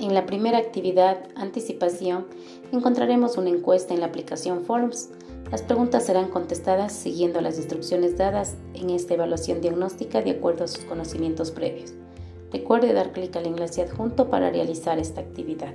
En la primera actividad, anticipación, encontraremos una encuesta en la aplicación Forms. Las preguntas serán contestadas siguiendo las instrucciones dadas en esta evaluación diagnóstica de acuerdo a sus conocimientos previos. Recuerde dar clic al enlace adjunto para realizar esta actividad.